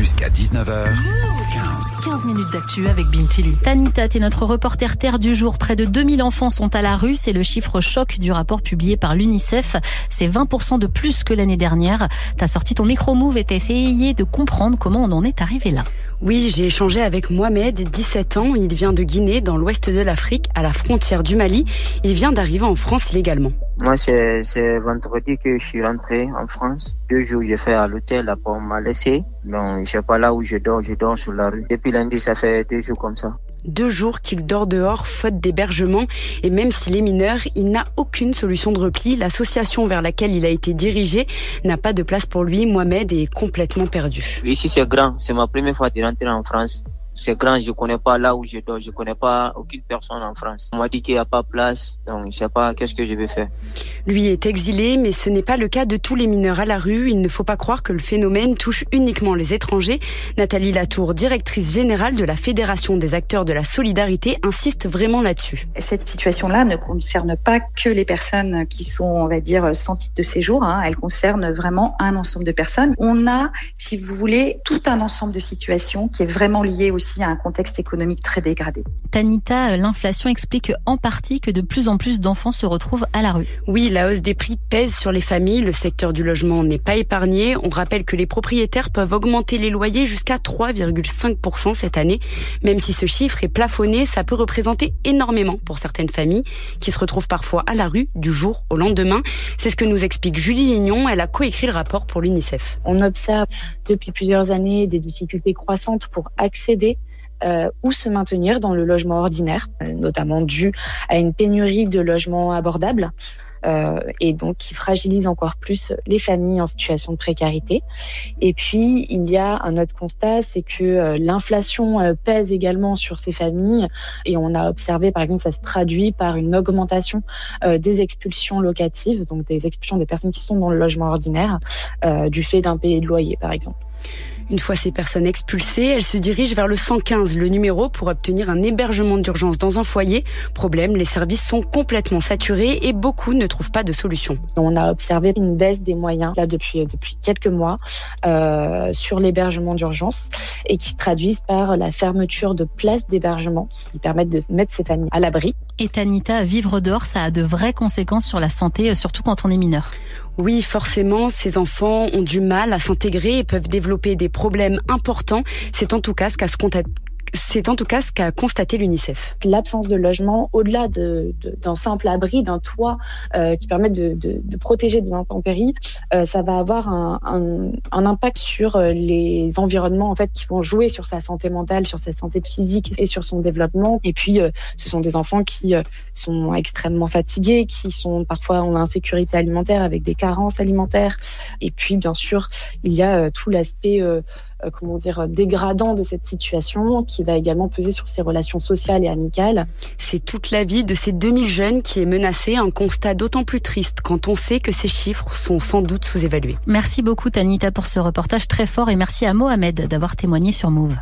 Jusqu'à 19h. 15 minutes d'actu avec Bintili. Tanita, t'es notre reporter terre du jour. Près de 2000 enfants sont à la rue. C'est le chiffre choc du rapport publié par l'UNICEF. C'est 20% de plus que l'année dernière. T'as sorti ton micro-move et t'as essayé de comprendre comment on en est arrivé là. Oui, j'ai échangé avec Mohamed, 17 ans. Il vient de Guinée, dans l'ouest de l'Afrique, à la frontière du Mali. Il vient d'arriver en France illégalement. Moi, c'est vendredi que je suis rentré en France. Deux jours, j'ai fait à l'hôtel, après on m'a laissé. Donc, je sais pas là où je dors, je dors sur la rue. Depuis lundi, ça fait deux jours comme ça deux jours qu'il dort dehors faute d'hébergement et même s'il est mineur, il n'a aucune solution de repli. L'association vers laquelle il a été dirigé n'a pas de place pour lui. Mohamed est complètement perdu. Ici c'est grand, c'est ma première fois de rentrer en France c'est grand, je connais pas là où je dors, je connais pas aucune personne en France. On m'a dit qu'il n'y a pas place, donc je sais pas qu'est-ce que je vais faire. Lui est exilé, mais ce n'est pas le cas de tous les mineurs à la rue. Il ne faut pas croire que le phénomène touche uniquement les étrangers. Nathalie Latour, directrice générale de la Fédération des acteurs de la solidarité, insiste vraiment là-dessus. Cette situation-là ne concerne pas que les personnes qui sont, on va dire, sans titre de séjour. Hein. Elle concerne vraiment un ensemble de personnes. On a, si vous voulez, tout un ensemble de situations qui est vraiment lié aussi à un contexte économique très dégradé. Tanita, l'inflation explique en partie que de plus en plus d'enfants se retrouvent à la rue. Oui, la hausse des prix pèse sur les familles. Le secteur du logement n'est pas épargné. On rappelle que les propriétaires peuvent augmenter les loyers jusqu'à 3,5% cette année. Même si ce chiffre est plafonné, ça peut représenter énormément pour certaines familles qui se retrouvent parfois à la rue du jour au lendemain. C'est ce que nous explique Julie Lignon. Elle a coécrit le rapport pour l'UNICEF. On observe depuis plusieurs années des difficultés croissantes pour accéder euh, ou se maintenir dans le logement ordinaire, euh, notamment dû à une pénurie de logements abordables. Euh, et donc qui fragilise encore plus les familles en situation de précarité. Et puis, il y a un autre constat, c'est que euh, l'inflation euh, pèse également sur ces familles et on a observé, par exemple, ça se traduit par une augmentation des expulsions locatives, donc des expulsions des personnes qui sont dans le logement ordinaire, du fait d'un payé de loyer, par exemple. Une fois ces personnes expulsées, elles se dirigent vers le 115, le numéro pour obtenir un hébergement d'urgence dans un foyer. Problème, les services sont complètement saturés et beaucoup ne trouvent pas de solution. On a observé une baisse des moyens là depuis depuis quelques mois euh, sur l'hébergement d'urgence et qui se traduisent par la fermeture de places d'hébergement qui permettent de mettre ces familles à l'abri. Et Tanita, vivre dehors, ça a de vraies conséquences sur la santé, surtout quand on est mineur. Oui, forcément, ces enfants ont du mal à s'intégrer et peuvent développer des problèmes importants. C'est en tout cas ce qu'a c'est en tout cas ce qu'a constaté l'UNICEF. L'absence de logement, au-delà d'un de, simple abri, d'un toit euh, qui permet de, de, de, protéger des intempéries, euh, ça va avoir un, un, un, impact sur euh, les environnements en fait qui vont jouer sur sa santé mentale, sur sa santé physique et sur son développement. Et puis, euh, ce sont des enfants qui euh, sont extrêmement fatigués, qui sont parfois en insécurité alimentaire avec des carences alimentaires. Et puis, bien sûr, il y a tout l'aspect euh, comment dire, dégradant de cette situation qui va également peser sur ses relations sociales et amicales. C'est toute la vie de ces 2000 jeunes qui est menacée, un constat d'autant plus triste quand on sait que ces chiffres sont sans doute sous-évalués. Merci beaucoup Tanita pour ce reportage très fort et merci à Mohamed d'avoir témoigné sur Move.